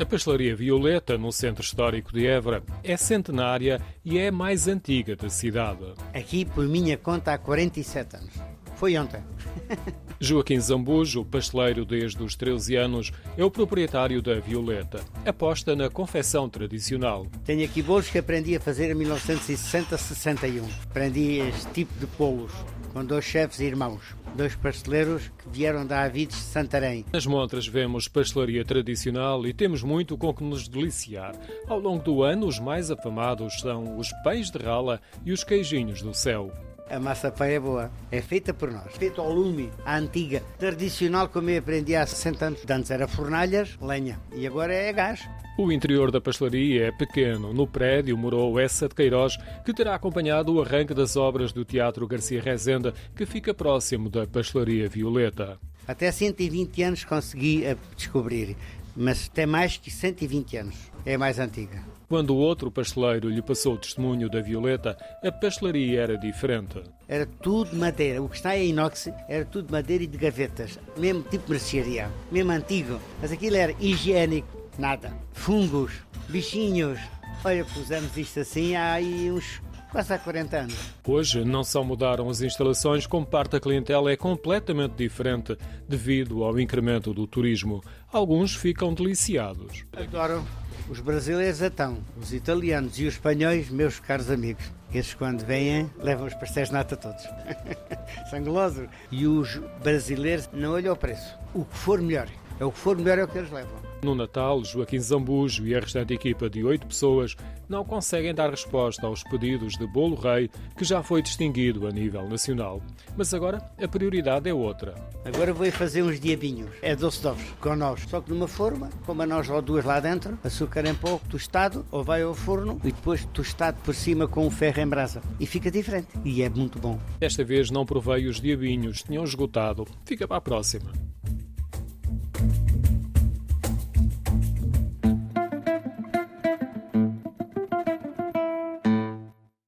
A pastelaria Violeta, no centro histórico de Évora, é centenária e é a mais antiga da cidade. Aqui, por minha conta, há 47 anos. Foi ontem. Joaquim Zambujo, pasteleiro desde os 13 anos, é o proprietário da Violeta. Aposta na confecção tradicional. Tenho aqui bolos que aprendi a fazer em 1960-61. Aprendi este tipo de bolos com dois chefes irmãos, dois pasteleiros que vieram da Avides de Santarém. Nas montras vemos pastelaria tradicional e temos muito com que nos deliciar. Ao longo do ano, os mais afamados são os pães de rala e os queijinhos do céu. A massa pão é boa, é feita por nós, feita ao lume, a antiga, tradicional como eu aprendi há 60 anos. Antes era fornalhas, lenha, e agora é gás. O interior da pastelaria é pequeno. No prédio morou Essa de Queiroz, que terá acompanhado o arranque das obras do Teatro Garcia Rezenda, que fica próximo da pastelaria Violeta. Até 120 anos consegui descobrir, mas tem mais que 120 anos. É mais antiga. Quando o outro pasteleiro lhe passou o testemunho da Violeta, a pastelaria era diferente. Era tudo madeira. O que está em inox era tudo madeira e de gavetas. Mesmo tipo mercearia. Mesmo antigo. Mas aquilo era higiênico. Nada. Fungos, bichinhos. Olha, pusemos isto assim há aí uns quase há 40 anos. Hoje não só mudaram as instalações, como parte da clientela é completamente diferente devido ao incremento do turismo. Alguns ficam deliciados. Adoro os brasileiros então, os italianos e os espanhóis, meus caros amigos. Esses quando vêm levam os pastéis de nata todos. Sangulosos. E os brasileiros não olham o preço. O que for melhor. É o que for melhor é o que eles levam. No Natal, Joaquim Zambujo e a restante equipa de oito pessoas não conseguem dar resposta aos pedidos de bolo rei que já foi distinguido a nível nacional. Mas agora a prioridade é outra. Agora vou fazer uns diabinhos. É doce de ovos, com nós. Só que numa forma, com a nós ou duas lá dentro, açúcar em pouco, tostado, ou vai ao forno e depois tostado por cima com o ferro em brasa. E fica diferente. E é muito bom. Desta vez não provei os diabinhos, tinham esgotado. Fica para a próxima.